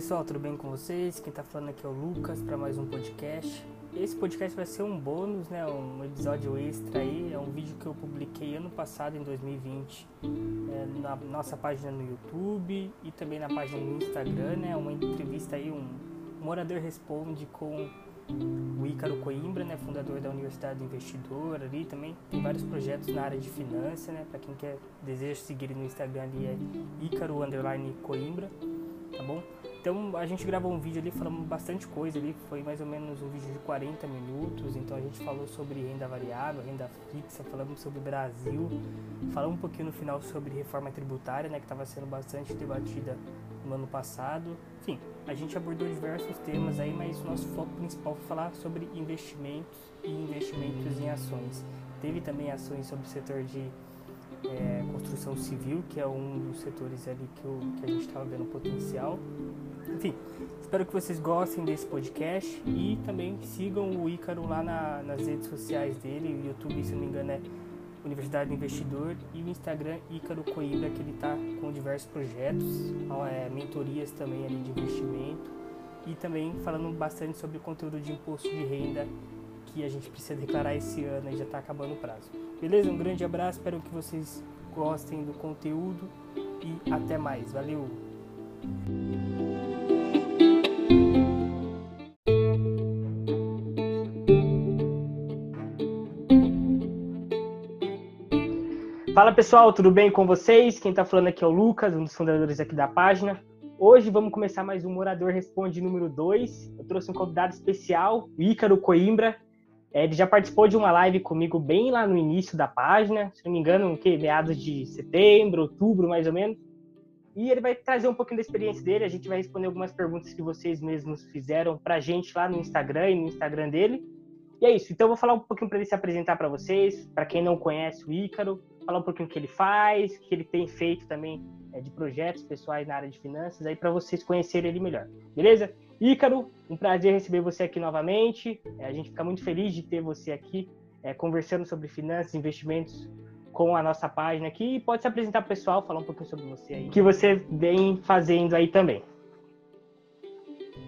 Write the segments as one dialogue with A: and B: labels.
A: pessoal, tudo bem com vocês? Quem está falando aqui é o Lucas para mais um podcast. Esse podcast vai ser um bônus, né? Um episódio extra aí. É um vídeo que eu publiquei ano passado, em 2020, é, na nossa página no YouTube e também na página no Instagram, né? Uma entrevista aí, um morador responde com o Ícaro Coimbra, né, fundador da Universidade do Investidor ali também. Tem vários projetos na área de finanças, né, para quem quer deseja seguir no Instagram ali é Ícaro Coimbra, tá bom? Então a gente gravou um vídeo ali falando bastante coisa ali, foi mais ou menos um vídeo de 40 minutos, então a gente falou sobre renda variável, renda fixa, falamos sobre Brasil, falamos um pouquinho no final sobre reforma tributária, né, que estava sendo bastante debatida no ano passado. Enfim, a gente abordou diversos temas aí, mas o nosso foco principal foi falar sobre investimentos e investimentos em ações. Teve também ações sobre o setor de é, construção civil, que é um dos setores ali que, eu, que a gente estava vendo potencial. Enfim, espero que vocês gostem desse podcast e também sigam o Ícaro lá na, nas redes sociais dele, o YouTube, se não me engano, é Universidade do Investidor e o Instagram Ícaro Coimbra, que ele está com diversos projetos, é, mentorias também ali de investimento e também falando bastante sobre o conteúdo de imposto de renda que a gente precisa declarar esse ano e já está acabando o prazo. Beleza? Um grande abraço, espero que vocês gostem do conteúdo e até mais. Valeu! Fala pessoal, tudo bem com vocês? Quem está falando aqui é o Lucas, um dos fundadores aqui da página. Hoje vamos começar mais um Morador Responde número 2. Eu trouxe um convidado especial, o Ícaro Coimbra. Ele já participou de uma live comigo bem lá no início da página, se não me engano, que meados de setembro, outubro, mais ou menos. E ele vai trazer um pouquinho da experiência dele. A gente vai responder algumas perguntas que vocês mesmos fizeram para a gente lá no Instagram e no Instagram dele. E é isso. Então eu vou falar um pouquinho para ele se apresentar para vocês, para quem não conhece o Ícaro, falar um pouquinho o que ele faz, o que ele tem feito também é, de projetos pessoais na área de finanças, aí para vocês conhecerem ele melhor. Beleza? Ícaro, um prazer receber você aqui novamente. É, a gente fica muito feliz de ter você aqui é, conversando sobre finanças, investimentos com a nossa página aqui. E pode se apresentar para o pessoal, falar um pouquinho sobre você aí, o que você vem fazendo aí também.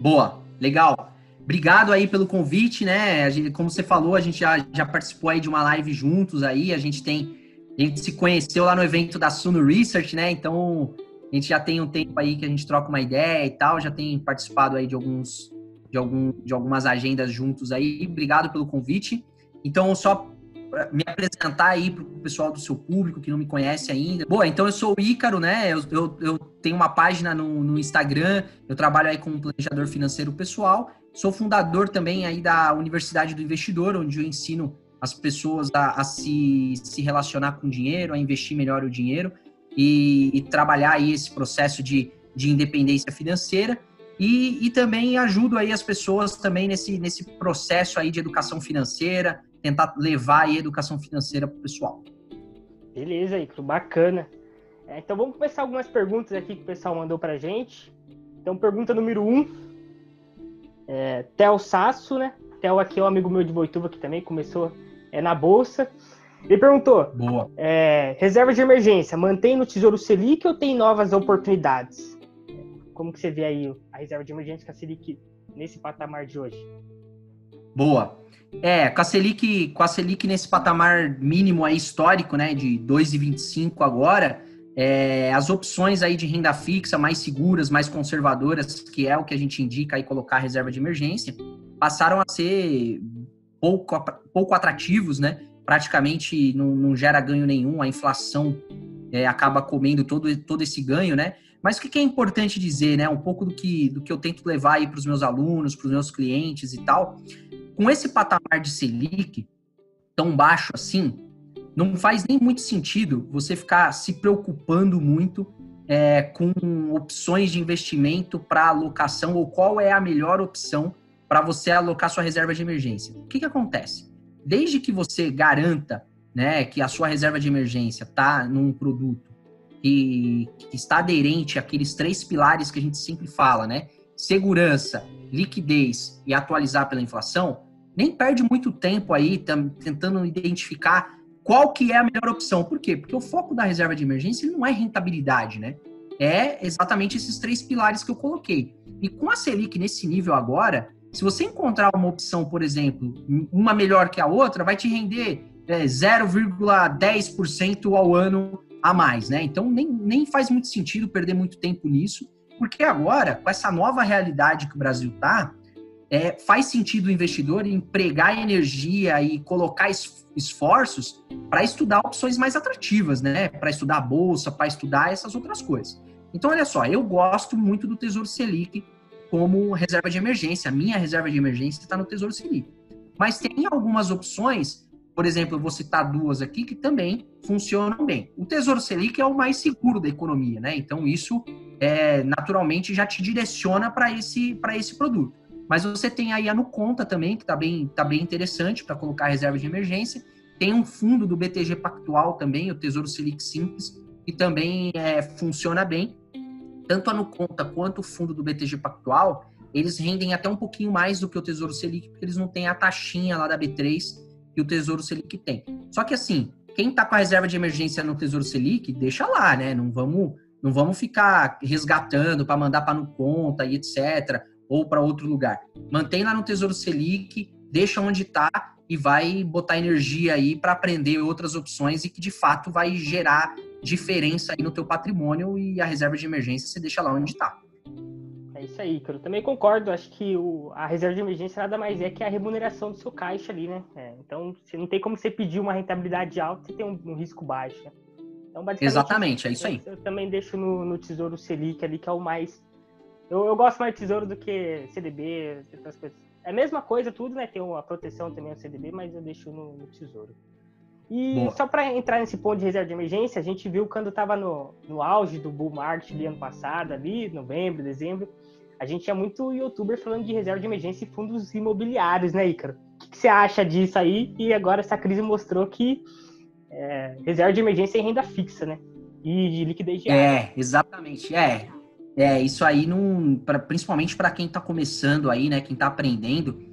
B: Boa, legal. Obrigado aí pelo convite, né? Como você falou, a gente já, já participou aí de uma live juntos aí, a gente tem, a gente se conheceu lá no evento da Suno Research, né? Então, a gente já tem um tempo aí que a gente troca uma ideia e tal, já tem participado aí de alguns, de algum, de algumas agendas juntos aí. Obrigado pelo convite. Então, só me apresentar aí para o pessoal do seu público que não me conhece ainda. Boa, então eu sou o Ícaro, né? Eu, eu, eu tenho uma página no, no, Instagram, eu trabalho aí como planejador financeiro pessoal. Sou fundador também aí da Universidade do Investidor, onde eu ensino as pessoas a, a se, se relacionar com dinheiro, a investir melhor o dinheiro e, e trabalhar aí esse processo de, de independência financeira. E, e, também ajudo aí as pessoas também nesse, nesse processo aí de educação financeira, tentar levar a educação financeira para o pessoal.
A: Beleza, Icro, bacana. É, então vamos começar algumas perguntas aqui que o pessoal mandou para gente. Então, pergunta número um, é, Theo Sasso, né? Theo aqui é um amigo meu de Boituva que também começou é, na Bolsa. Ele perguntou: Boa. É, reserva de emergência, mantém no Tesouro Selic ou tem novas oportunidades? Como que você vê aí a reserva de emergência com a Selic nesse patamar de hoje?
B: Boa. É, com a Selic, com a Selic nesse patamar mínimo aí histórico, né, de 2,25 agora, é, as opções aí de renda fixa mais seguras, mais conservadoras, que é o que a gente indica aí colocar reserva de emergência, passaram a ser pouco, pouco atrativos, né? Praticamente não, não gera ganho nenhum, a inflação é, acaba comendo todo, todo esse ganho, né? Mas o que é importante dizer, né? Um pouco do que, do que eu tento levar aí para os meus alunos, para os meus clientes e tal, com esse patamar de Selic tão baixo assim, não faz nem muito sentido você ficar se preocupando muito é, com opções de investimento para alocação ou qual é a melhor opção para você alocar sua reserva de emergência. O que, que acontece? Desde que você garanta né, que a sua reserva de emergência está num produto que, que está aderente àqueles três pilares que a gente sempre fala, né? Segurança, liquidez e atualizar pela inflação, nem perde muito tempo aí tentando identificar qual que é a melhor opção. Por quê? Porque o foco da reserva de emergência não é rentabilidade, né? é exatamente esses três pilares que eu coloquei. E com a Selic nesse nível agora, se você encontrar uma opção, por exemplo, uma melhor que a outra, vai te render é, 0,10% ao ano a mais, né? Então nem, nem faz muito sentido perder muito tempo nisso, porque agora, com essa nova realidade que o Brasil está, é, faz sentido o investidor empregar energia e colocar esforços para estudar opções mais atrativas, né? Para estudar bolsa, para estudar essas outras coisas. Então, olha só, eu gosto muito do Tesouro Selic como reserva de emergência. A minha reserva de emergência está no Tesouro Selic. Mas tem algumas opções, por exemplo, eu vou citar duas aqui que também funcionam bem. O Tesouro Selic é o mais seguro da economia, né? Então isso é, naturalmente já te direciona para esse, esse produto. Mas você tem aí a no conta também, que está bem, tá bem interessante para colocar reserva de emergência. Tem um fundo do BTG Pactual também, o Tesouro Selic Simples, que também é, funciona bem tanto a Nuconta quanto o fundo do BTG Pactual, eles rendem até um pouquinho mais do que o Tesouro Selic, porque eles não têm a taxinha lá da B3 que o Tesouro Selic tem. Só que assim, quem está com a reserva de emergência no Tesouro Selic, deixa lá, né? Não vamos, não vamos ficar resgatando para mandar para Nuconta e etc. ou para outro lugar. Mantém lá no Tesouro Selic, deixa onde está e vai botar energia aí para aprender outras opções e que de fato vai gerar diferença aí no teu patrimônio e a reserva de emergência você deixa lá onde está.
A: É isso aí. Eu também concordo. Acho que o, a reserva de emergência nada mais é que a remuneração do seu caixa ali, né? É, então, você não tem como você pedir uma rentabilidade alta e ter um, um risco baixo. Né?
B: Então, Exatamente, é isso aí.
A: Eu, eu também deixo no, no, Tesouro Selic ali, que é o mais. Eu, eu gosto mais de Tesouro do que CDB, essas coisas. É a mesma coisa, tudo, né? Tem a proteção também, o CDB, mas eu deixo no, no Tesouro. E Boa. só para entrar nesse ponto de reserva de emergência, a gente viu quando estava no, no auge do bull market ali ano passado, ali, novembro, dezembro, a gente tinha muito youtuber falando de reserva de emergência e fundos imobiliários, né, Ícaro? O que, você acha disso aí? E agora essa crise mostrou que é, reserva de emergência é renda fixa, né? E de liquidez diária.
B: É, exatamente. É, é isso aí, num, pra, principalmente para quem está começando aí, né? Quem está aprendendo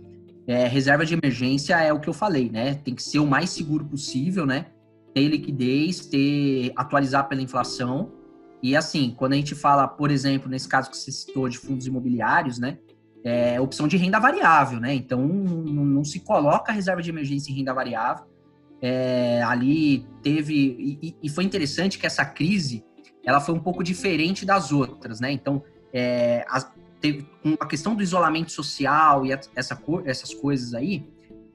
B: é, reserva de emergência é o que eu falei, né? Tem que ser o mais seguro possível, né? Ter liquidez, ter atualizar pela inflação. E assim, quando a gente fala, por exemplo, nesse caso que você citou de fundos imobiliários, né? É opção de renda variável, né? Então não, não se coloca reserva de emergência em renda variável. É, ali teve e, e, foi interessante que essa crise ela foi um pouco diferente das outras, né? Então é, as, teve, a questão do isolamento social e essa, essas coisas aí,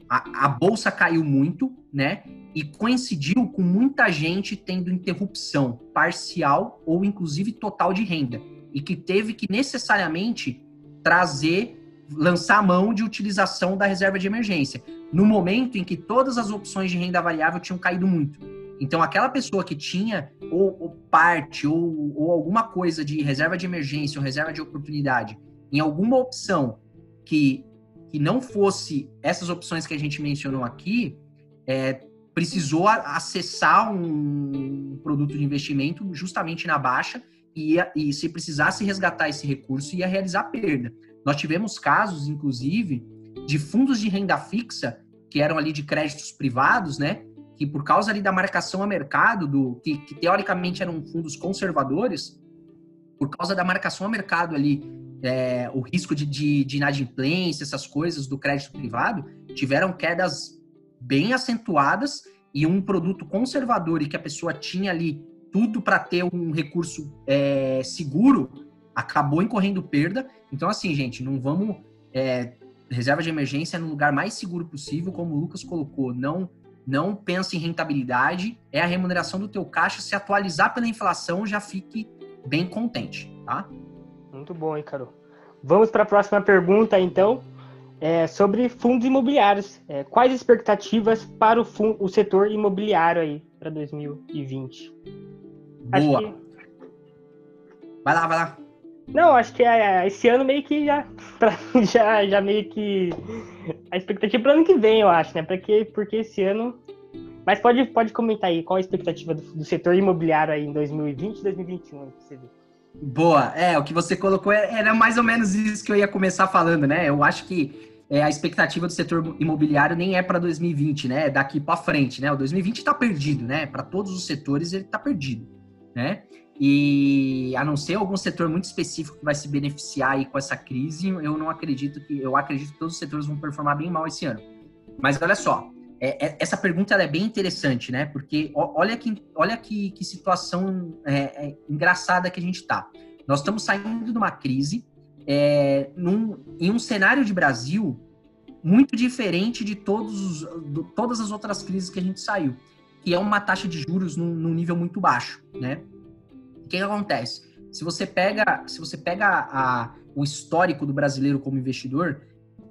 B: a, a, bolsa caiu muito, né? E coincidiu com muita gente tendo interrupção parcial ou inclusive total de renda. E que teve que necessariamente trazer, lançar mão de utilização da reserva de emergência. No momento em que todas as opções de renda variável tinham caído muito. Então, aquela pessoa que tinha ou, ou parte ou, ou, alguma coisa de reserva de emergência ou reserva de oportunidade em alguma opção que, que não fosse essas opções que a gente mencionou aqui, é, precisou acessar um produto de investimento justamente na baixa e, ia, e se precisasse resgatar esse recurso, ia realizar perda. Nós tivemos casos, inclusive, de fundos de renda fixa, que eram ali de créditos privados, né? Que por causa ali da marcação a mercado, do que, que teoricamente eram fundos conservadores, por causa da marcação a mercado ali, é, o risco de, de, de inadimplência, essas coisas do crédito privado, tiveram quedas bem acentuadas e um produto conservador e que a pessoa tinha ali tudo para ter um recurso é, seguro, acabou incorrendo perda. Então, assim, gente, não vamos. É, reserva de emergência no lugar mais seguro possível, como o Lucas colocou, não não pense em rentabilidade, é a remuneração do teu caixa. Se atualizar pela inflação, já fique bem contente, tá?
A: Muito bom, hein, Caro? Vamos para a próxima pergunta, então, é sobre fundos imobiliários. É, quais expectativas para o, fundo, o setor imobiliário aí para 2020?
B: Boa. Que... Vai lá, vai lá.
A: Não, acho que é, esse ano meio que já, já, já meio que a expectativa para ano que vem, eu acho, né? Porque, porque esse ano. Mas pode, pode comentar aí qual a expectativa do, do setor imobiliário aí em 2020 e 2021, você vê.
B: Boa, é, o que você colocou é, era mais ou menos isso que eu ia começar falando, né? Eu acho que é, a expectativa do setor imobiliário nem é para 2020, né? É daqui para frente, né? O 2020 está perdido, né? Para todos os setores ele está perdido, né? E a não ser algum setor muito específico que vai se beneficiar aí com essa crise, eu não acredito que eu acredito que todos os setores vão performar bem mal esse ano. Mas olha só, é, é, essa pergunta é bem interessante, né? Porque olha que, olha que, que situação é, é engraçada que a gente está. Nós estamos saindo de uma crise é, num, em um cenário de Brasil muito diferente de todos, do, todas as outras crises que a gente saiu, que é uma taxa de juros num, num nível muito baixo, né? Que, que, acontece? Se você pega, se você pega a, o histórico do brasileiro como investidor,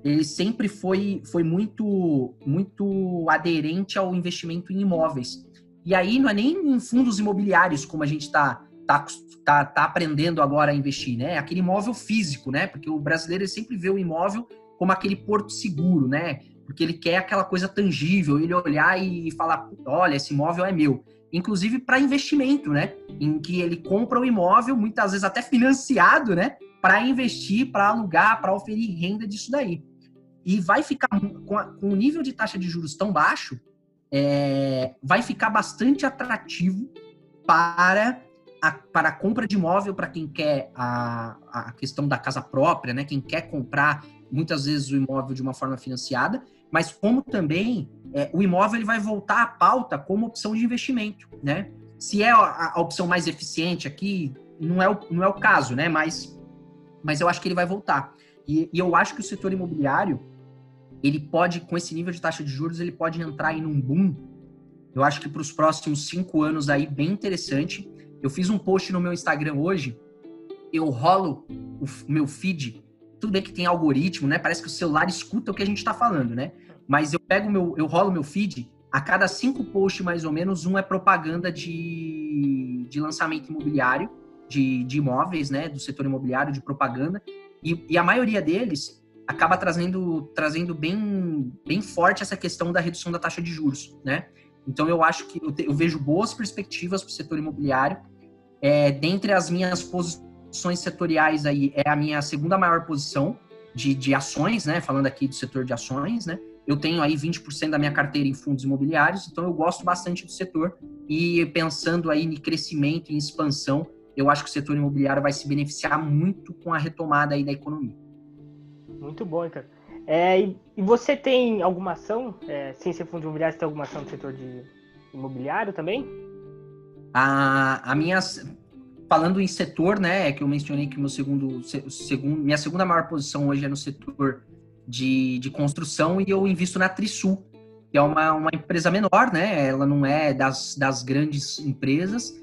B: ele sempre foi, foi muito, muito aderente ao investimento em imóveis. E aí não é nem em fundos imobiliários como a gente está tá, tá, tá aprendendo agora a investir, né? É aquele imóvel físico, né? Porque o brasileiro sempre vê o imóvel como aquele porto seguro, né? Porque ele quer aquela coisa tangível, ele olhar e falar, olha, esse imóvel é meu. Inclusive para investimento, né? Em que ele compra o imóvel, muitas vezes até financiado, né? Para investir, para alugar, para oferir renda disso daí. E vai ficar com, a, com o nível de taxa de juros tão baixo, é, vai ficar bastante atrativo para a, para a compra de imóvel para quem quer a, a questão da casa própria, né? Quem quer comprar muitas vezes o imóvel de uma forma financiada, mas como também é, o imóvel ele vai voltar à pauta como opção de investimento, né? Se é a, a, opção mais eficiente aqui, não é o, não é o caso, né? Mas, mas eu acho que ele vai voltar. E, e eu acho que o setor imobiliário, ele pode, com esse nível de taxa de juros, ele pode entrar em um boom. Eu acho que para os próximos cinco anos aí, bem interessante. Eu fiz um post no meu Instagram hoje, eu rolo o meu feed. Tudo bem que tem algoritmo, né? Parece que o celular escuta o que a gente está falando, né? Mas eu pego meu, eu rolo meu feed. A cada cinco posts, mais ou menos, um é propaganda de, de lançamento imobiliário, de, de imóveis, né? Do setor imobiliário, de propaganda. E, e a maioria deles acaba trazendo, trazendo bem, bem forte essa questão da redução da taxa de juros, né? Então eu acho que eu, te, eu vejo boas perspectivas para o setor imobiliário é, dentre as minhas posições setoriais aí, é a minha segunda maior posição de, de ações, né? Falando aqui do setor de ações, né? Eu tenho aí 20% da minha carteira em fundos imobiliários, então eu gosto bastante do setor e pensando aí em crescimento, em expansão, eu acho que o setor imobiliário vai se beneficiar muito com a retomada aí da economia.
A: Muito bom, cara. É, e, e, você tem alguma ação, é, sem ser fundo imobiliário, você tem alguma ação do setor de imobiliário também?
B: A, a minha, falando em setor, né, é que eu mencionei que meu segundo, segundo, minha segunda maior posição hoje é no setor de, de construção e eu invisto na Trisul, que é uma, uma empresa menor, né, ela não é das, das grandes empresas,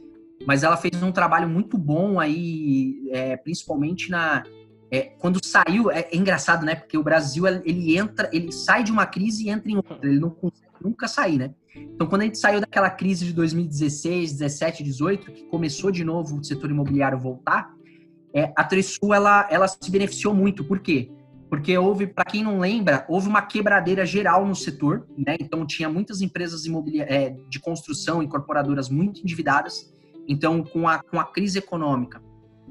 B: mas ela fez um trabalho muito bom aí, é, principalmente na é, quando saiu, é, é, engraçado, né? Porque o Brasil ele entra, ele sai de uma crise e entra em outra, ele não consegue nunca sair, né? Então, quando a gente saiu daquela crise de 2016, 17, 18, que começou de novo o setor imobiliário voltar, é, a Trisul ela, ela se beneficiou muito. Por quê? Porque houve, para quem não lembra, houve uma quebradeira geral no setor, né? Então tinha muitas empresas é, de construção, incorporadoras muito endividadas. Então, com a, com a crise econômica,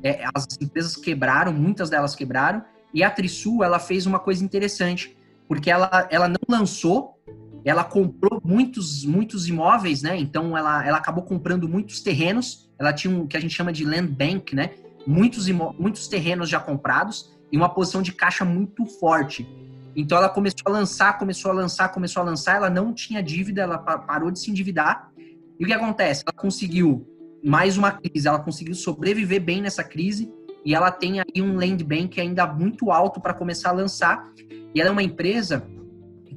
B: é, as empresas quebraram, muitas delas quebraram, e a Trisul ela fez uma coisa interessante, porque ela, ela não lançou ela comprou muitos, muitos imóveis, né? Então ela, ela acabou comprando muitos terrenos. Ela tinha um que a gente chama de land bank, né? Muitos, muitos terrenos já comprados e uma posição de caixa muito forte. Então ela começou a lançar, começou a lançar, começou a lançar. Ela não tinha dívida, ela parou de se endividar. E o que acontece? Ela conseguiu mais uma crise, ela conseguiu sobreviver bem nessa crise e ela tem aí um land bank ainda muito alto para começar a lançar. E ela é uma empresa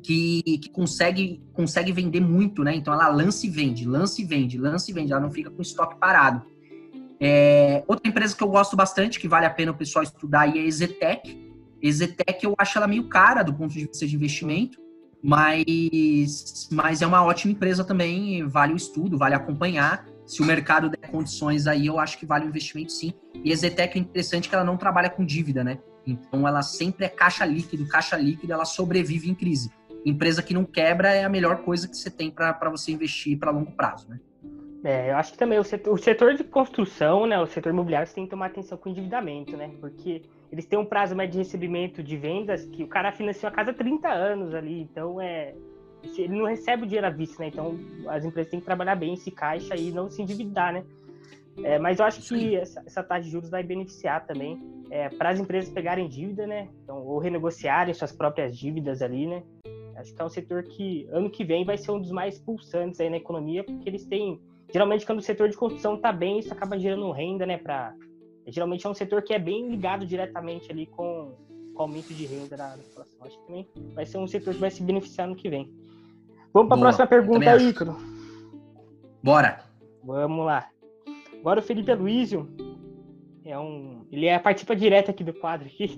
B: que, que, consegue, consegue vender muito, né? Então ela lança e vende, lança e vende, lança e vende, ela não fica com estoque parado. É, outra empresa que eu gosto bastante, que vale a pena o pessoal estudar é a Ezetec. Ezetec eu acho ela meio cara do ponto de vista de investimento, mas, mas é uma ótima empresa também, vale o estudo, vale acompanhar. Se o mercado der condições aí, eu acho que vale o investimento sim. E a Ezetec é interessante que ela não trabalha com dívida, né? Então ela sempre é caixa líquido, caixa líquido, ela sobrevive em crise empresa que não quebra é a melhor coisa que você tem para você investir para longo prazo, né?
A: É, eu acho que também o setor, o setor, de construção, né, o setor imobiliário, você tem que tomar atenção com o endividamento, né? Porque eles têm um prazo médio de recebimento de vendas que o cara financiou a casa há 30 anos ali, então é ele não recebe o dinheiro à vista, né? Então as empresas têm que trabalhar bem esse caixa e não se endividar, né? É, mas eu acho que essa, essa, taxa de juros vai beneficiar também é, para as empresas pegarem dívida, né? Então, ou renegociarem suas próprias dívidas ali, né? Acho que é um setor que ano que vem vai ser um dos mais pulsantes aí na economia, porque eles têm geralmente quando o setor de construção está bem, isso acaba gerando renda, né? Para geralmente é um setor que é bem ligado diretamente ali com, com aumento de renda da, população. Acho que também vai ser um setor que vai se beneficiar no que vem. Vamos para a próxima pergunta aí, Ícaro.
B: Bora.
A: Vamos lá. Agora o Felipe Aloysio é um, ele é participa direto aqui do quadro aqui.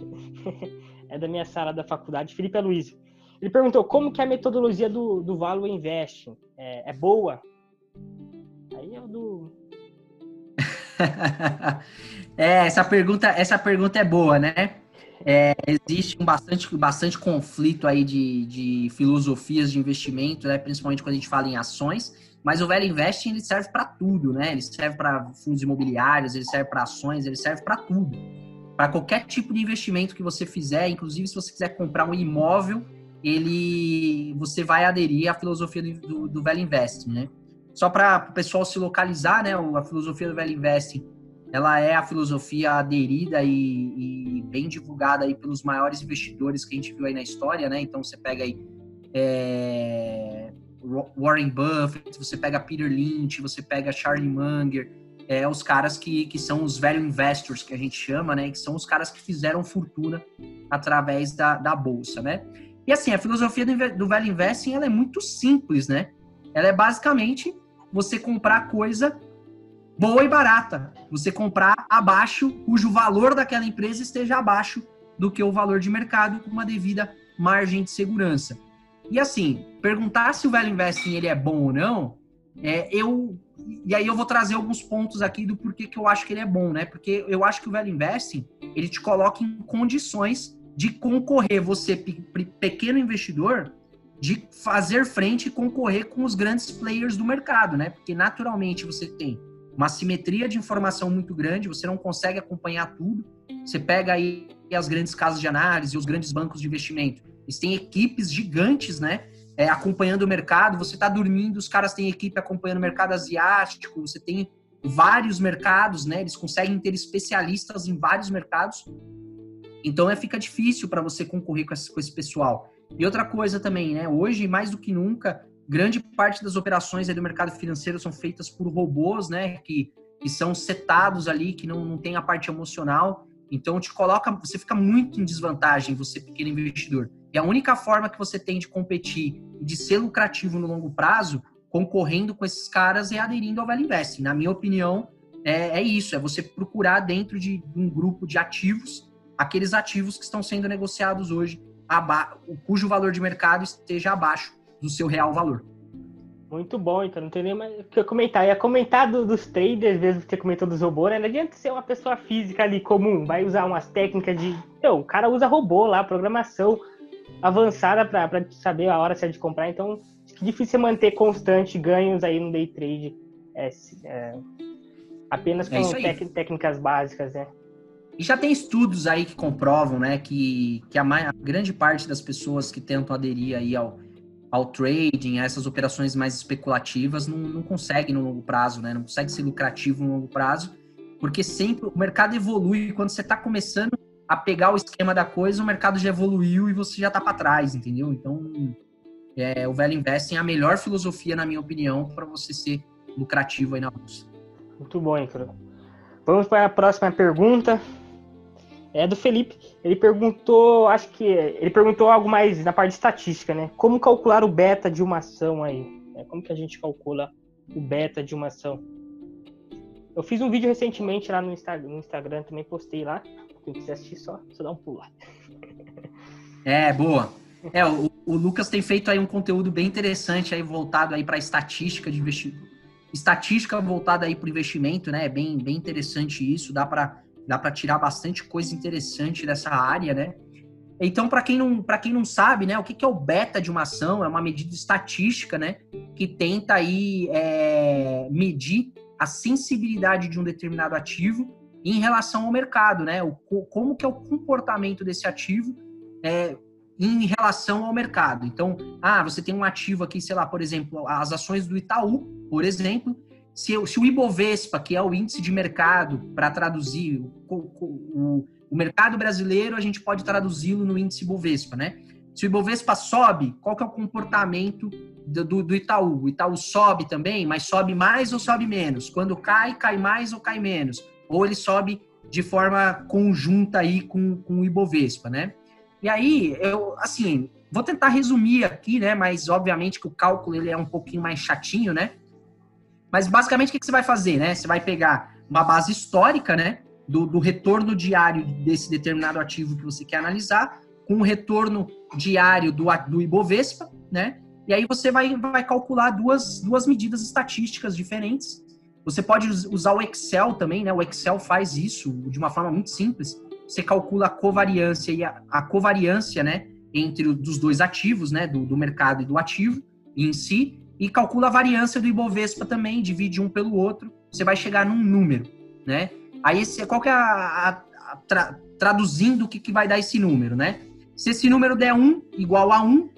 A: é da minha sala da faculdade, Felipe Aloysio. Ele perguntou como que é a metodologia do, do Value Invest é, é boa? Aí é o do
B: é, essa pergunta, essa pergunta é boa, né? É, existe um bastante, bastante conflito aí de, de filosofias de investimento, né? principalmente quando a gente fala em ações, mas o velho investing ele serve para tudo, né? Ele serve para fundos imobiliários, ele serve para ações, ele serve para tudo. Para qualquer tipo de investimento que você fizer, inclusive se você quiser comprar um imóvel, ele você vai aderir à filosofia do, do, do velho investing, né? Só para o pessoal se localizar, né? A filosofia do velho investing, ela é a filosofia aderida e, e bem divulgada aí pelos maiores investidores que a gente viu aí na história, né? Então você pega aí é, Warren Buffett, você pega Peter Lynch, você pega Charlie Munger, é, os caras que, que são os velho investors que a gente chama, né? Que são os caras que fizeram fortuna através da, da bolsa, né? E assim, a filosofia do, do velho investing ela é muito simples, né? Ela é basicamente você comprar coisa boa e barata. Você comprar abaixo, cujo valor daquela empresa esteja abaixo do que o valor de mercado com uma devida margem de segurança. E assim, perguntar se o velho investing ele é bom ou não, é, eu e aí eu vou trazer alguns pontos aqui do porquê que eu acho que ele é bom, né? Porque eu acho que o velho investing ele te coloca em condições de concorrer, você pequeno investidor, de fazer frente e concorrer com os grandes players do mercado, né? Porque naturalmente você tem uma simetria de informação muito grande, você não consegue acompanhar tudo. Você pega aí as grandes casas de análise, os grandes bancos de investimento, eles têm equipes gigantes, né? É, acompanhando o mercado, você está dormindo, os caras têm equipe acompanhando o mercado asiático, você tem vários mercados, né? Eles conseguem ter especialistas em vários mercados. Então é, fica difícil para você concorrer com esse, com esse pessoal. E outra coisa também, né? Hoje, mais do que nunca, grande parte das operações do mercado financeiro são feitas por robôs, né? Que, que são setados ali, que não, não tem a parte emocional. Então te coloca, você fica muito em desvantagem, você pequeno investidor. E a única forma que você tem de competir e de ser lucrativo no longo prazo, concorrendo com esses caras, é aderindo ao Value Investing. Na minha opinião, é, é isso, é você procurar dentro de um grupo de ativos, aqueles ativos que estão sendo negociados hoje, cujo valor de mercado esteja abaixo do seu real valor.
A: Muito bom, então não tem nem mais o que comentar. Ia comentar do, dos traders, mesmo que você comentou dos robôs, né? Não adianta ser uma pessoa física ali comum, vai usar umas técnicas de. Não, o cara usa robô lá, programação avançada para saber a hora certa de comprar, então é difícil manter constante ganhos aí no day trade. É, é, apenas é com é técnicas básicas, né?
B: E já tem estudos aí que comprovam, né, que, que a, a grande parte das pessoas que tentam aderir aí ao, ao trading, a essas operações mais especulativas, não, não consegue no longo prazo, né? Não consegue ser lucrativo no longo prazo, porque sempre o mercado evolui. Quando você está começando a pegar o esquema da coisa, o mercado já evoluiu e você já está para trás, entendeu? Então, é, o velho investing é a melhor filosofia, na minha opinião, para você ser lucrativo aí na bolsa.
A: Muito bom, Icaro. Vamos para a próxima pergunta é do Felipe. Ele perguntou, acho que ele perguntou algo mais na parte de estatística, né? Como calcular o beta de uma ação aí? É, como que a gente calcula o beta de uma ação? Eu fiz um vídeo recentemente lá no Instagram, no Instagram também postei lá. Quem quiser assistir só, só dá um pulo lá.
B: É, boa. É, o, o, Lucas tem feito aí um conteúdo bem interessante aí voltado aí para estatística de investimento. Estatística voltada aí para investimento, né? É bem, bem interessante isso. Dá para dá para tirar bastante coisa interessante dessa área, né? Então, para quem não quem não sabe, né, o que, que é o beta de uma ação? É uma medida estatística, né, que tenta aí é, medir a sensibilidade de um determinado ativo em relação ao mercado, né? O, como que é o comportamento desse ativo é, em relação ao mercado. Então, ah, você tem um ativo aqui, sei lá, por exemplo, as ações do Itaú, por exemplo, se, se o Ibovespa, que é o índice de mercado, para traduzir o, o, o, mercado brasileiro, a gente pode traduzi-lo no índice Ibovespa, né? Se o Ibovespa sobe, qual que é o comportamento do, do, do, Itaú? O Itaú sobe também, mas sobe mais ou sobe menos? Quando cai, cai mais ou cai menos? Ou ele sobe de forma conjunta aí com, com o Ibovespa, né? E aí, eu, assim, vou tentar resumir aqui, né? Mas obviamente que o cálculo ele é um pouquinho mais chatinho, né? Mas basicamente o que, você vai fazer, né? Você vai pegar uma base histórica, né? Do, do retorno diário desse determinado ativo que você quer analisar, com o retorno diário do, do Ibovespa, né? E aí você vai, vai calcular duas, duas medidas estatísticas diferentes você pode usar o Excel também, né? O Excel faz isso de uma forma muito simples. Você calcula a covariância e a, a covariância, né? Entre os dois ativos, né? Do, do mercado e do ativo em si. E calcula a variância do Ibovespa também, divide um pelo outro. Você vai chegar num número, né? Aí, esse, qual que é a, a, tra, traduzindo o que, que vai dar esse número, né? Se esse número der 1 igual a 1,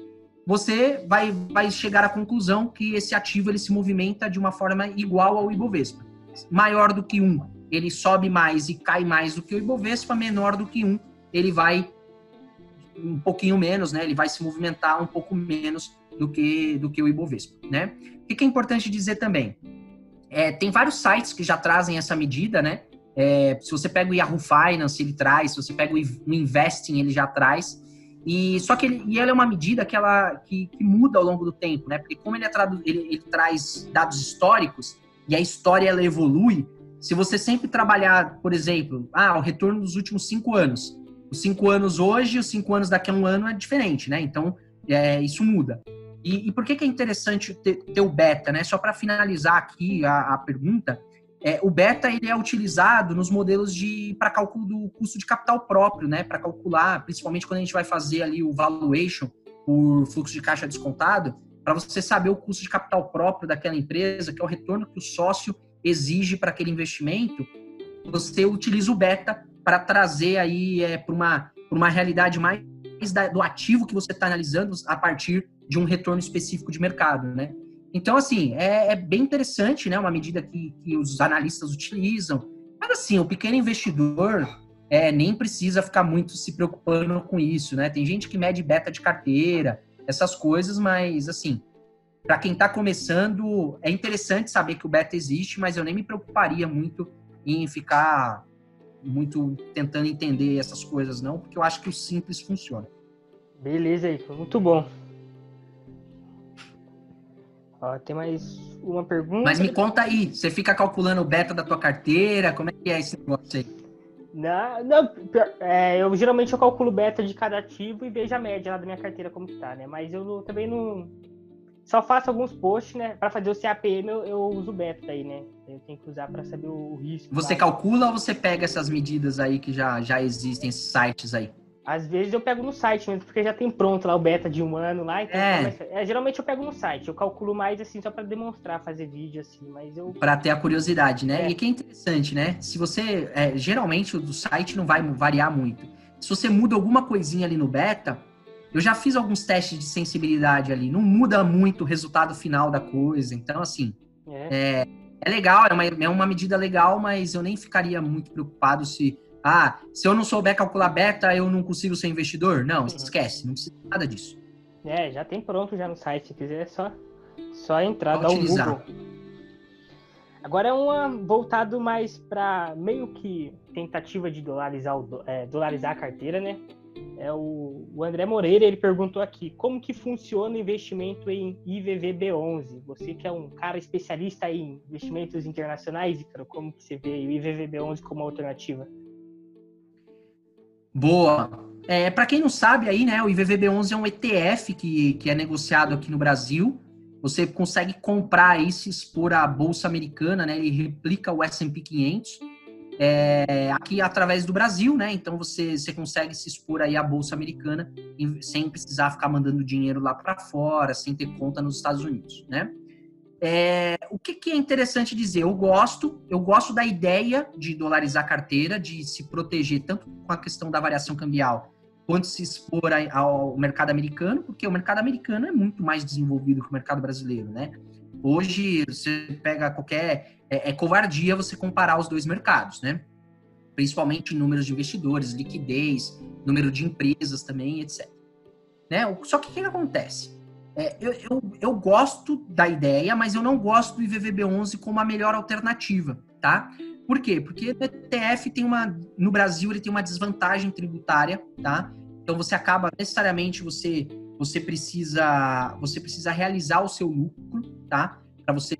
B: você vai, vai chegar à conclusão que esse ativo ele se movimenta de uma forma igual ao Ibovespa. Maior do que um, ele sobe mais e cai mais do que o Ibovespa, menor do que um, ele vai um pouquinho menos, né? Ele vai se movimentar um pouco menos do que, do que o Ibovespa, né? O que é importante dizer também? É, tem vários sites que já trazem essa medida, né? É, se você pega o Yahoo Finance, ele traz. Se você pega o Investing, ele já traz. E só que ele, e ela é uma medida que ela que, que muda ao longo do tempo, né? Porque como ele, é tradu, ele, ele traz dados históricos e a história ela evolui, se você sempre trabalhar, por exemplo, ah, o retorno dos últimos cinco anos, os cinco anos hoje, os cinco anos daqui a um ano é diferente, né? Então é, isso muda. E, e, por que, que é interessante ter, ter o beta, né? Só para finalizar aqui a, a pergunta, é, o beta ele é utilizado nos modelos de para cálculo do custo de capital próprio, né? Para calcular, principalmente quando a gente vai fazer ali o valuation por fluxo de caixa descontado, para você saber o custo de capital próprio daquela empresa, que é o retorno que o sócio exige para aquele investimento, você utiliza o beta para trazer aí é, para uma, uma realidade mais do ativo que você está analisando a partir de um retorno específico de mercado, né? Então, assim, é, é bem interessante, né? Uma medida que, que os analistas utilizam. Mas, assim, o pequeno investidor é, nem precisa ficar muito se preocupando com isso, né? Tem gente que mede beta de carteira, essas coisas, mas, assim, para quem está começando, é interessante saber que o beta existe, mas eu nem me preocuparia muito em ficar muito tentando entender essas coisas, não, porque eu acho que o simples funciona.
A: Beleza aí, muito bom. Ó, tem mais uma pergunta.
B: Mas me conta aí, você fica calculando o beta da tua carteira? Como é que é esse negócio aí?
A: Não, não é, eu geralmente eu calculo beta de cada ativo e vejo a média lá da minha carteira como que tá, né? Mas eu também não. Só faço alguns posts, né? Para fazer o CAPM eu, eu uso beta aí, né? Eu tenho que usar para saber o risco.
B: Você lá. calcula ou você pega essas medidas aí que já, já existem, esses sites aí?
A: Às vezes eu pego no site mesmo, porque já tem pronto lá o beta de um ano lá. Então é. é. geralmente eu pego no site. Eu calculo mais assim só para demonstrar, fazer vídeo assim, mas eu.
B: Para ter a curiosidade, né? É. E que é interessante, né? Se você. É, geralmente o site não vai variar muito. Se você muda alguma coisinha ali no beta, eu já fiz alguns testes de sensibilidade ali. Não muda muito o resultado final da coisa. Então, assim. É, é, é legal, é uma, é uma medida legal, mas eu nem ficaria muito preocupado se ah, se eu não souber calcular beta, eu não consigo ser investidor? Não, uhum. esquece, não precisa nada disso.
A: É, já tem pronto já no site, se quiser é só, só entrar, dar um Google. Agora é uma voltado mais para meio que tentativa de dolarizar, o, é, dolarizar a carteira, né? É o, o, André Moreira, ele perguntou aqui, como que funciona o investimento em IVVB11? Você que é um cara especialista em investimentos internacionais, como que você vê o IVVB11 como alternativa?
B: Boa. É, para quem não sabe aí, né, o IVVB11 é um ETF que, que é negociado aqui no Brasil. Você consegue comprar e se expor à bolsa americana, né? Ele replica o S&P 500 é, aqui através do Brasil, né? Então você, você consegue se expor aí à bolsa americana sem precisar ficar mandando dinheiro lá para fora, sem ter conta nos Estados Unidos, né? É, o que, que, é interessante dizer? Eu gosto, eu gosto da ideia de dolarizar a carteira, de se proteger tanto com a questão da variação cambial, quanto se expor ao mercado americano, porque o mercado americano é muito mais desenvolvido que o mercado brasileiro, né? hoje você pega qualquer. É, é, covardia você comparar os dois mercados, né? Principalmente números de investidores, liquidez, número de empresas também, etc. Né? Só que o que acontece? É, eu, eu, eu, gosto da ideia, mas eu não gosto do IVVB11 como a melhor alternativa, tá? Por quê? Porque o ETF tem uma. No Brasil, ele tem uma desvantagem tributária, tá? Então você acaba necessariamente você você precisa você precisa realizar o seu lucro, tá? Para você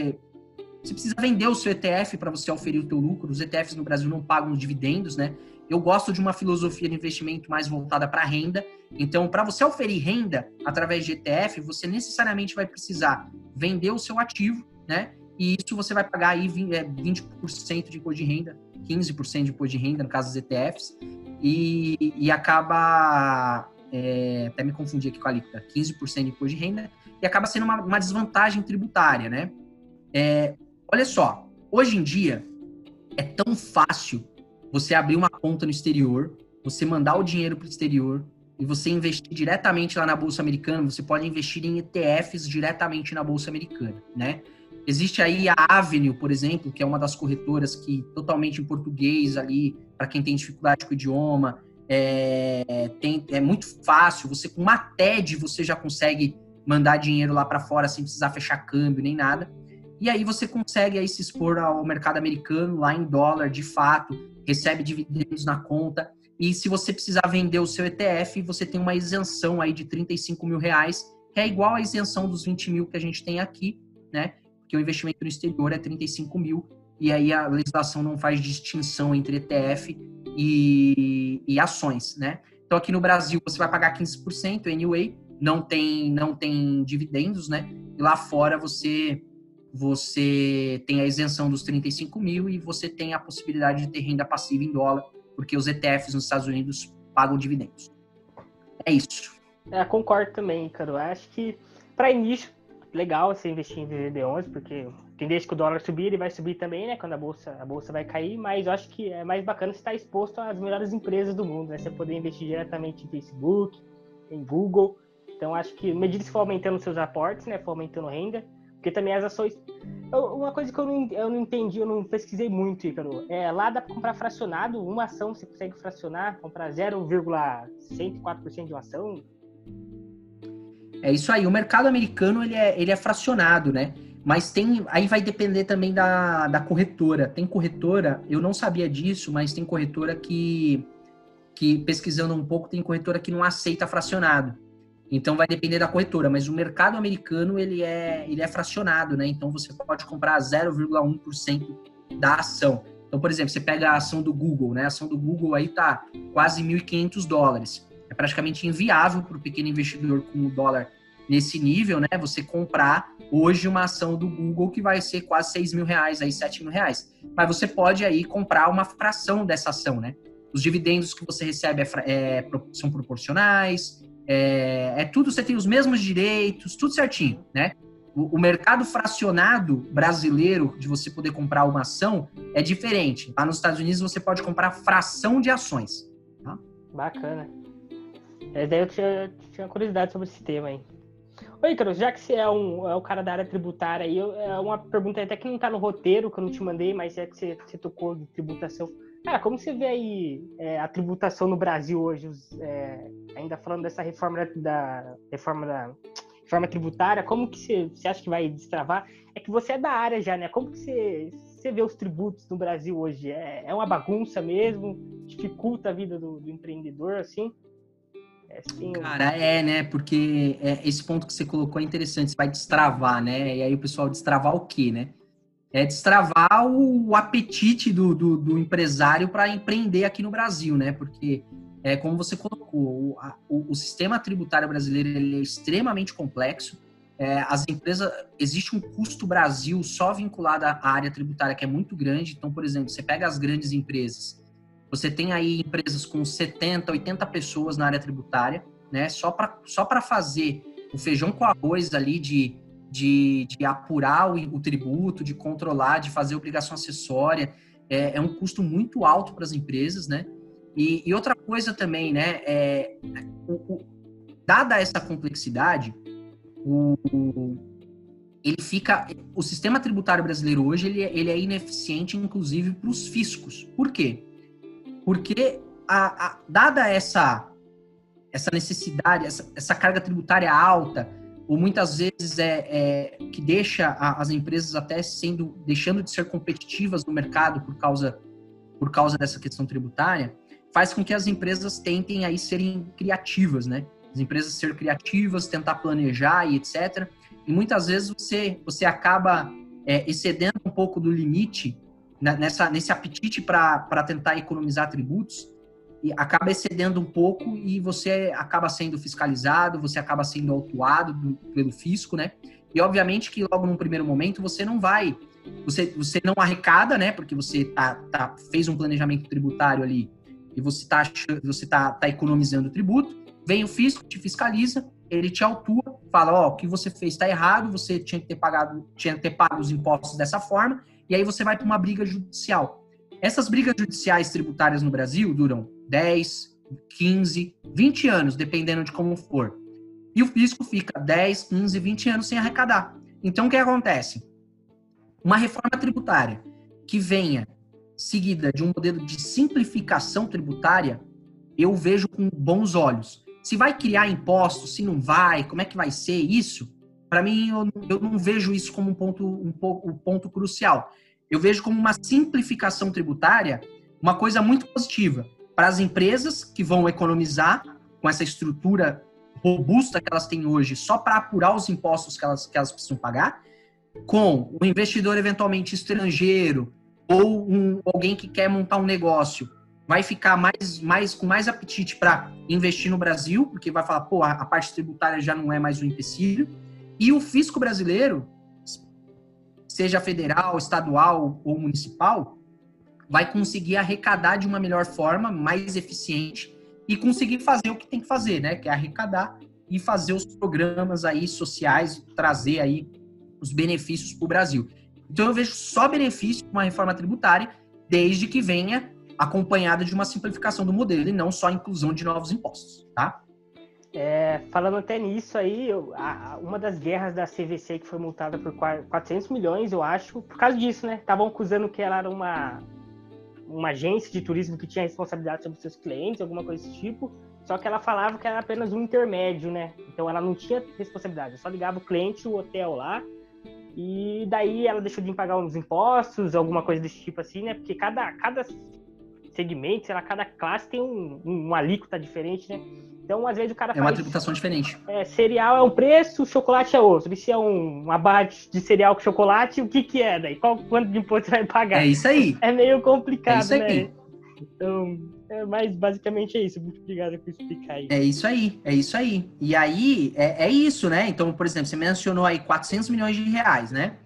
B: você precisa vender o seu ETF para você oferir o teu lucro. Os ETFs no Brasil não pagam os dividendos, né? Eu gosto de uma filosofia de investimento mais voltada para renda. Então, para você oferir renda através de ETF, você necessariamente vai precisar vender o seu ativo, né? E isso você vai pagar aí 20% é, de imposto de renda, 15% de imposto de renda no caso dos ETFs, e, e acaba é, até me confundi aqui com a alíquota, 15% de imposto de renda, e acaba sendo uma, uma desvantagem tributária, né? É, olha só, hoje em dia é tão fácil você abrir uma conta no exterior, você mandar o dinheiro para o exterior e você investir diretamente lá na Bolsa Americana, você pode investir em ETFs diretamente na Bolsa Americana, né? Existe aí a Avenue, por exemplo, que é uma das corretoras que totalmente em português ali, para quem tem dificuldade com o idioma, é, tem, é muito fácil. Você com uma TED você já consegue mandar dinheiro lá para fora sem precisar fechar câmbio nem nada. E aí você consegue aí se expor ao mercado americano lá em dólar, de fato, recebe dividendos na conta. E se você precisar vender o seu ETF, você tem uma isenção aí de 35 mil reais, que é igual à isenção dos 20 mil que a gente tem aqui, né? Porque o investimento no exterior é 35 mil, e aí a legislação não faz distinção entre ETF e, e ações, né? Então aqui no Brasil você vai pagar 15% anyway, não tem não tem dividendos, né? E lá fora você você tem a isenção dos 35 mil e você tem a possibilidade de ter renda passiva em dólar, porque os ETFs nos Estados Unidos pagam dividendos. É isso.
A: É, concordo também, Caro. Acho que para início legal você investir em VVB11, porque tendência que o dólar subir, ele vai subir também, né? Quando a bolsa, a bolsa vai cair, mas eu acho que é mais bacana você estar exposto às melhores empresas do mundo, né? Você poder investir diretamente em Facebook, em Google. Então, acho que, medida que for aumentando seus aportes, né? For aumentando renda, porque também as ações. Eu, uma coisa que eu não, eu não entendi, eu não pesquisei muito, Ícaro, é lá dá para comprar fracionado, uma ação você consegue fracionar, comprar 0,104% de uma ação.
B: É isso aí. O mercado americano ele é, ele é fracionado, né? Mas tem. Aí vai depender também da, da corretora. Tem corretora, eu não sabia disso, mas tem corretora que, que, pesquisando um pouco, tem corretora que não aceita fracionado. Então vai depender da corretora, mas o mercado americano ele é, ele é fracionado, né? Então você pode comprar 0,1% da ação. Então, por exemplo, você pega a ação do Google, né? A ação do Google aí tá quase 1.500 dólares. É praticamente inviável para o pequeno investidor com o dólar nesse nível, né? Você comprar hoje uma ação do Google que vai ser quase 6 mil reais, aí 7 mil reais. Mas você pode aí comprar uma fração dessa ação, né? Os dividendos que você recebe é, é, são proporcionais, é, é, tudo, você tem os mesmos direitos, tudo certinho, né? O, o, mercado fracionado brasileiro, de você poder comprar uma ação, é diferente. Lá nos Estados Unidos você pode comprar fração de ações. Tá?
A: Bacana. É, daí eu tinha, tinha curiosidade sobre esse tema aí. Oi, Carlos, já que você é, um, é o cara da área tributária aí, é uma pergunta até que não está no roteiro, que eu não te mandei, mas é que você, você tocou de tributação. Cara, como você vê aí é, a tributação no Brasil hoje, os, é, ainda falando dessa reforma da reforma da reforma tributária, como que você, você acha que vai destravar? É que você é da área já, né? Como que você, você vê os tributos no Brasil hoje? É, é uma bagunça mesmo? Dificulta a vida do, do empreendedor, assim?
B: É sim, Cara, é, né? Porque é, esse ponto que você colocou é interessante, você vai destravar, né? E aí o pessoal destravar o quê, né? É destravar o, apetite do, do, do empresário para empreender aqui no Brasil, né? Porque, é, como você colocou, o, a, o, o sistema tributário brasileiro é extremamente complexo. É, as empresas, existe um custo Brasil só vinculado à área tributária que é muito grande. Então, por exemplo, você pega as grandes empresas, você tem aí empresas com 70, 80 pessoas na área tributária, né? Só para só fazer o feijão com arroz ali de, de, de apurar o, o, tributo, de controlar, de fazer obrigação acessória. É, é um custo muito alto para as empresas, né? E, e, outra coisa também, né? É, o, o, dada essa complexidade, o, ele fica. O sistema tributário brasileiro hoje ele, é, ele é ineficiente, inclusive, para os fiscos. Por quê? Porque, a, a, dada essa, essa necessidade, essa, essa carga tributária alta, ou muitas vezes é, é que deixa a, as empresas até sendo deixando de ser competitivas no mercado por causa por causa dessa questão tributária, faz com que as empresas tentem aí serem criativas, né? As empresas ser criativas, tentar planejar e etc. E muitas vezes você você acaba é, excedendo um pouco do limite né, nessa nesse apetite para tentar economizar tributos e acaba excedendo um pouco e você acaba sendo fiscalizado, você acaba sendo autuado do, pelo fisco, né? E obviamente que logo num primeiro momento você não vai, você, você não arrecada, né? Porque você tá, tá, fez um planejamento tributário ali e você está você tá, tá economizando o tributo, vem o fisco, te fiscaliza, ele te autua, fala, ó, oh, o que você fez está errado, você tinha que ter pagado, tinha que ter pago os impostos dessa forma, e aí você vai para uma briga judicial. Essas brigas judiciais tributárias no Brasil duram 10, 15, 20 anos, dependendo de como for. E o fisco fica 10, 15, 20 anos sem arrecadar. Então, o que acontece? Uma reforma tributária que venha seguida de um modelo de simplificação tributária, eu vejo com bons olhos. Se vai criar impostos, se não vai, como é que vai ser isso? Para mim, eu, não vejo isso como um ponto, um, um ponto crucial. Eu vejo como uma simplificação tributária uma coisa muito positiva para as empresas que vão economizar com essa estrutura robusta que elas têm hoje só para apurar os impostos que elas, que elas precisam pagar, com o investidor eventualmente estrangeiro ou um, alguém que quer montar um negócio vai ficar mais, mais com mais apetite para investir no Brasil, porque vai falar, pô, a, a parte tributária já não é mais um empecilho. E o fisco brasileiro, seja federal, estadual ou municipal, vai conseguir arrecadar de uma melhor forma, mais eficiente e conseguir fazer o que tem que fazer, né? Que é arrecadar e fazer os programas aí sociais, trazer aí os benefícios para o Brasil. Então eu vejo só benefício com uma reforma tributária, desde que venha acompanhada de uma simplificação do modelo e não só a inclusão de novos impostos, tá?
A: É, falando até nisso aí, eu, a, uma das guerras da CVC que foi multada por 400 milhões, eu acho, por causa disso, né? Estavam acusando que ela era uma uma agência de turismo que tinha responsabilidade sobre seus clientes, alguma coisa desse tipo. Só que ela falava que era apenas um intermédio, né? Então ela não tinha responsabilidade, só ligava o cliente, o hotel lá. E daí ela deixou de pagar uns impostos, alguma coisa desse tipo assim, né? Porque cada, cada segmento, sei lá, cada classe tem um, um, alíquota diferente, né? Então, às vezes o cara
B: É uma tributação diferente.
A: É, cereal é um preço, chocolate é outro. E se é um, uma barra de cereal com chocolate, o que que é daí? Qual, quanto de imposto você vai pagar?
B: É isso aí.
A: É meio complicado, é isso aí. né? Então, é, mas basicamente é isso. Muito obrigado por explicar aí.
B: É isso aí, é isso aí. E aí, é, é isso, né? Então, por exemplo, você mencionou aí 400 milhões de reais, né?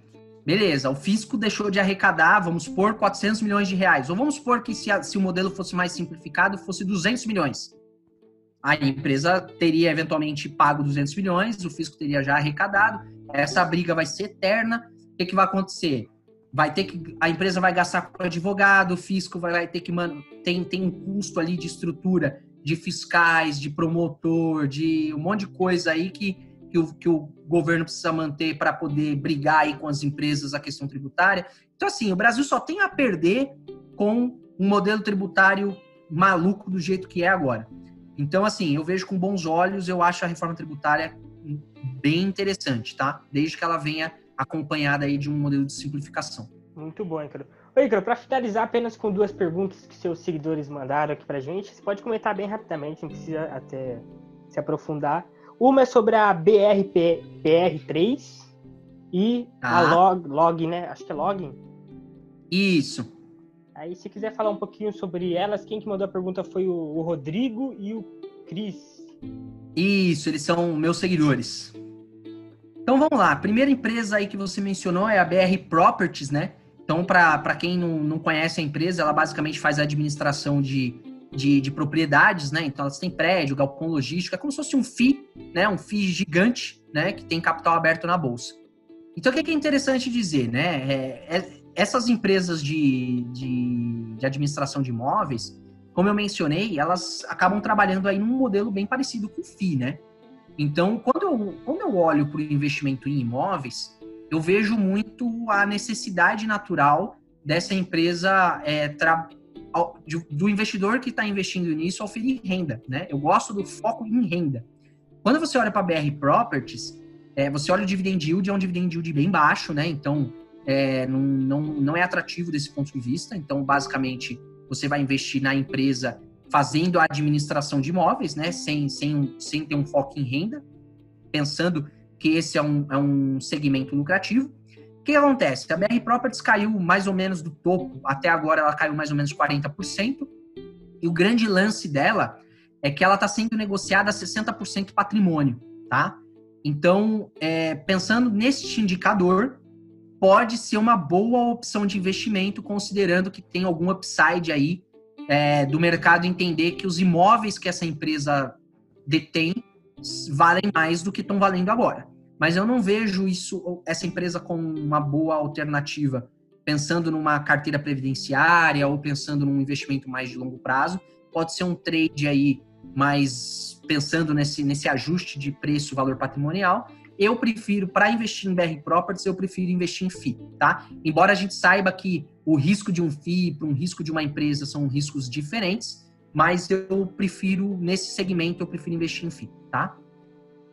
B: Beleza, o fisco deixou de arrecadar, vamos supor, 400 milhões de reais. Ou vamos supor que se, a, se o modelo fosse mais simplificado, fosse 200 milhões a empresa teria eventualmente pago 200 milhões, o fisco teria já arrecadado, essa briga vai ser eterna. O que, que vai acontecer? Vai ter que a empresa vai gastar com advogado, o fisco vai, vai ter que mano, tem tem um custo ali de estrutura, de fiscais, de promotor, de um monte de coisa aí que que o, que o governo precisa manter para poder brigar aí com as empresas a questão tributária. Então assim, o Brasil só tem a perder com um modelo tributário maluco do jeito que é agora. Então, assim, eu vejo com bons olhos, eu acho a reforma tributária bem interessante, tá? Desde que ela venha acompanhada aí de um modelo de simplificação.
A: Muito bom, Ícaro. Oi, Ícaro, para finalizar apenas com duas perguntas que seus seguidores mandaram aqui pra gente, você pode comentar bem rapidamente, não precisa até se aprofundar. Uma é sobre a BRP, BR3 e ah. a log, log, né? Acho que é login.
B: Isso.
A: Aí, se quiser falar um pouquinho sobre elas, quem que mandou a pergunta foi o, Rodrigo e o Cris.
B: Isso, eles são meus seguidores. Então vamos lá. A primeira empresa aí que você mencionou é a BR Properties, né? Então, para quem não, não conhece a empresa, ela basicamente faz a administração de, de, de, propriedades, né? Então, elas têm prédio, galpão logístico, é como se fosse um FI, né? Um FI gigante, né? Que tem capital aberto na bolsa. Então, o que é interessante dizer, né? É, é, essas empresas de, de, de, administração de imóveis, como eu mencionei, elas acabam trabalhando aí num modelo bem parecido com o FI, né? Então, quando eu, quando eu olho para o investimento em imóveis, eu vejo muito a necessidade natural dessa empresa é, do investidor que está investindo nisso oferir renda, né? Eu gosto do foco em renda. Quando você olha para BR Properties, é, você olha o dividend yield, é um dividend yield bem baixo, né? Então, é, não, não, não é atrativo desse ponto de vista. Então, basicamente, você vai investir na empresa fazendo a administração de imóveis, né? Sem, sem, sem ter um foco em renda, pensando que esse é um, é um segmento lucrativo. O que acontece? A BR Properties caiu mais ou menos do topo, até agora ela caiu mais ou menos 40%, e o grande lance dela é que ela está sendo negociada a 60% patrimônio, tá? Então, é, pensando neste indicador, pode ser uma boa opção de investimento, considerando que tem algum upside aí é, do mercado entender que os imóveis que essa empresa detém valem mais do que estão valendo agora. Mas eu não vejo isso, essa empresa como uma boa alternativa, pensando numa carteira previdenciária ou pensando num investimento mais de longo prazo. Pode ser um trade aí, mais pensando nesse, nesse ajuste de preço-valor patrimonial. Eu prefiro, para investir em BR Properties, eu prefiro investir em FII, tá? Embora a gente saiba que o risco de um FII para um risco de uma empresa são riscos diferentes, mas eu prefiro, nesse segmento, eu prefiro investir em FII, tá?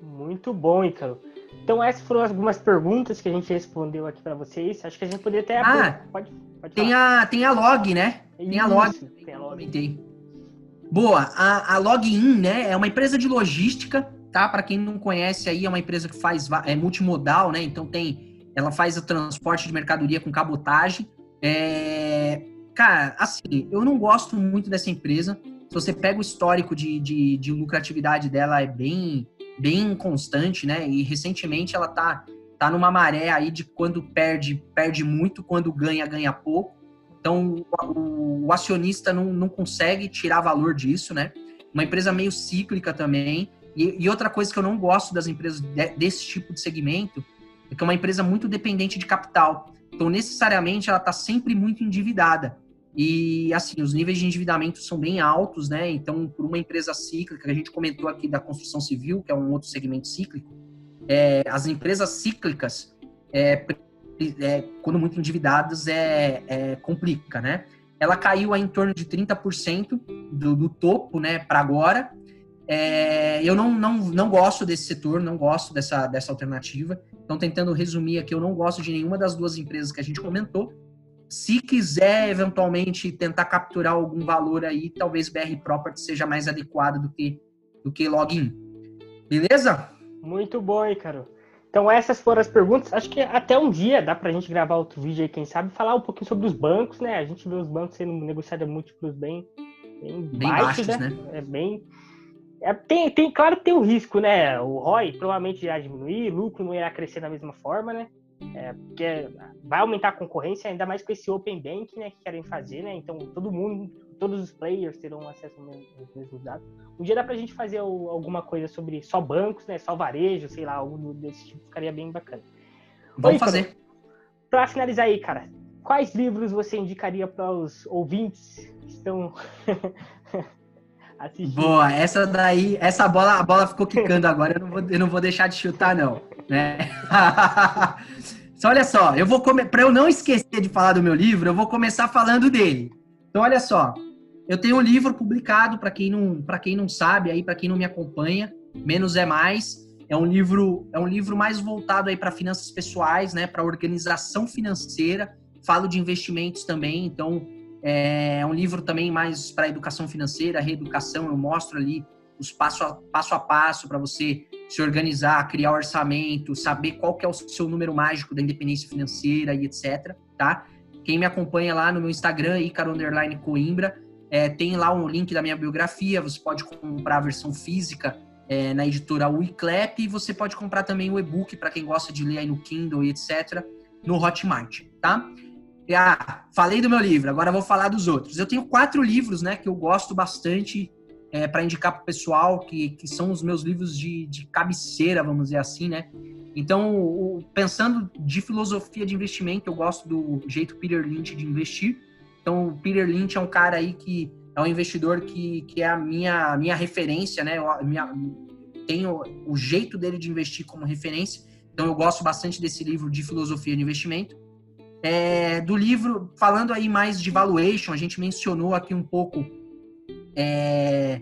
A: Muito bom, Icaro. Então essas foram algumas perguntas que a gente respondeu aqui para vocês. Acho que a gente poderia até...
B: Ah, pode, pode tem, a, tem a log, né? Tem Isso, a log. Tem a log. Boa, a, a Login, né, é uma empresa de logística, tá? Para quem não conhece aí, é uma empresa que faz é multimodal, né? Então tem, ela faz o transporte de mercadoria com cabotagem. É, cara, assim, eu não gosto muito dessa empresa. Se você pega o histórico de, de, de lucratividade dela, é bem bem constante, né? E recentemente ela tá, tá numa maré aí de quando perde, perde muito, quando ganha, ganha pouco. Então o, o acionista não, não consegue tirar valor disso, né? Uma empresa meio cíclica também. E, e outra coisa que eu não gosto das empresas de, desse tipo de segmento é que é uma empresa muito dependente de capital. Então, necessariamente, ela está sempre muito endividada. E, assim, os níveis de endividamento são bem altos, né? Então, por uma empresa cíclica, a gente comentou aqui da construção civil, que é um outro segmento cíclico, é, as empresas cíclicas, é, é, quando muito endividadas, é, é, complica, né? Ela caiu em torno de 30% do, do topo, né, para agora. É, eu não, não, não gosto desse setor, não gosto dessa, dessa alternativa. Então, tentando resumir aqui, eu não gosto de nenhuma das duas empresas que a gente comentou se quiser eventualmente tentar capturar algum valor aí, talvez BR Property seja mais adequado do que do que login. Beleza?
A: Muito bom, Ícaro. Então essas foram as perguntas. Acho que até um dia dá pra gente gravar outro vídeo aí, quem sabe, falar um pouquinho sobre os bancos, né? A gente vê os bancos sendo negociados a múltiplos bem, bem, bem baixos, baixos né? né? É bem. É, tem, tem, claro que tem o risco, né? O ROI provavelmente irá diminuir, o lucro não irá crescer da mesma forma, né? É, porque vai aumentar a concorrência, ainda mais com esse Open Bank né, que querem fazer, né? Então todo mundo, todos os players terão acesso aos mesmos dados. Um dia dá pra gente fazer alguma coisa sobre só bancos, né? Só varejo, sei lá, algo desse tipo, ficaria bem bacana.
B: Vamos Oi, fazer.
A: Para finalizar aí, cara, quais livros você indicaria para os ouvintes que estão
B: assistindo? Boa, essa daí, essa bola, a bola ficou quicando agora, eu não vou, eu não vou deixar de chutar, não né? olha só, eu vou para eu não esquecer de falar do meu livro, eu vou começar falando dele. Então olha só, eu tenho um livro publicado para quem não quem não sabe aí para quem não me acompanha, menos é mais. É um livro é um livro mais voltado aí para finanças pessoais, né? Para organização financeira. Falo de investimentos também, então é um livro também mais para educação financeira, reeducação. Eu mostro ali os passo a passo, passo para você se organizar, criar orçamento, saber qual que é o seu número mágico da independência financeira e etc, tá? Quem me acompanha lá no meu Instagram, Icaro Underline Coimbra, é, tem lá um link da minha biografia, você pode comprar a versão física é, na editora Wiclap e você pode comprar também o e-book para quem gosta de ler aí no Kindle e etc, no Hotmart, tá? Ah, falei do meu livro, agora vou falar dos outros. Eu tenho quatro livros, né, que eu gosto bastante é, para indicar para o pessoal, que, que são os meus livros de, de cabeceira, vamos dizer assim, né? Então, o, pensando de filosofia de investimento, eu gosto do jeito Peter Lynch de investir. Então, o Peter Lynch é um cara aí que é um investidor que, que é a minha, minha referência, né? Eu, minha, tenho o jeito dele de investir como referência. Então eu gosto bastante desse livro de filosofia de investimento. É, do livro, falando aí mais de valuation, a gente mencionou aqui um pouco. É,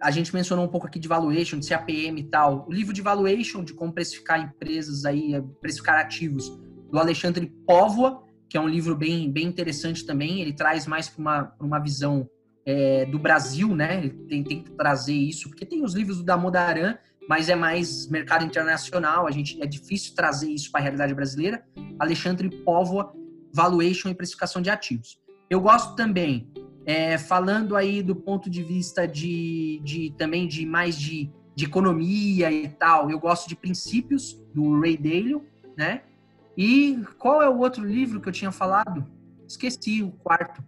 B: a gente mencionou um pouco aqui de valuation, de CAPM e tal. O livro de valuation, de como precificar empresas aí, precificar ativos, do Alexandre Póvoa, que é um livro bem, bem interessante também. Ele traz mais para uma, uma visão é, do Brasil, né? Ele tem, tem que trazer isso, porque tem os livros do Damodaran, mas é mais mercado internacional, a gente é difícil trazer isso para a realidade brasileira. Alexandre Póvoa, Valuation e Precificação de Ativos. Eu gosto também, é, falando aí do ponto de vista de, de também de mais de, de economia e tal, eu gosto de Princípios, do Ray Dalio, né? E qual é o outro livro que eu tinha falado? Esqueci o quarto.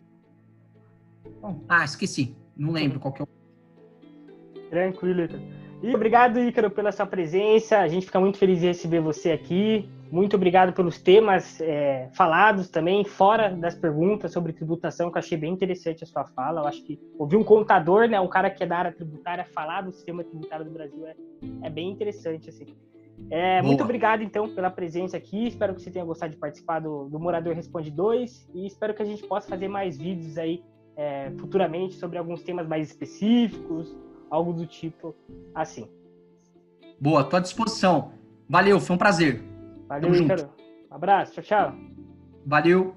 B: Bom, ah, esqueci. Não lembro qual que é o.
A: Tranquilo, Ícaro. E obrigado, Ícaro, pela sua presença. A gente fica muito feliz de receber você aqui. Muito obrigado pelos temas é, falados também, fora das perguntas sobre tributação, que eu achei bem interessante a sua fala. Eu acho que ouvir um contador, né, um cara que é da área tributária, falar do sistema tributário do Brasil é, é bem interessante. Assim. É, muito obrigado, então, pela presença aqui. Espero que você tenha gostado de participar do, do Morador Responde 2 e espero que a gente possa fazer mais vídeos aí é, futuramente sobre alguns temas mais específicos, algo do tipo assim.
B: Boa, estou à disposição. Valeu, foi um prazer.
A: Valeu, Ícaro. Um abraço, tchau, tchau.
B: Valeu.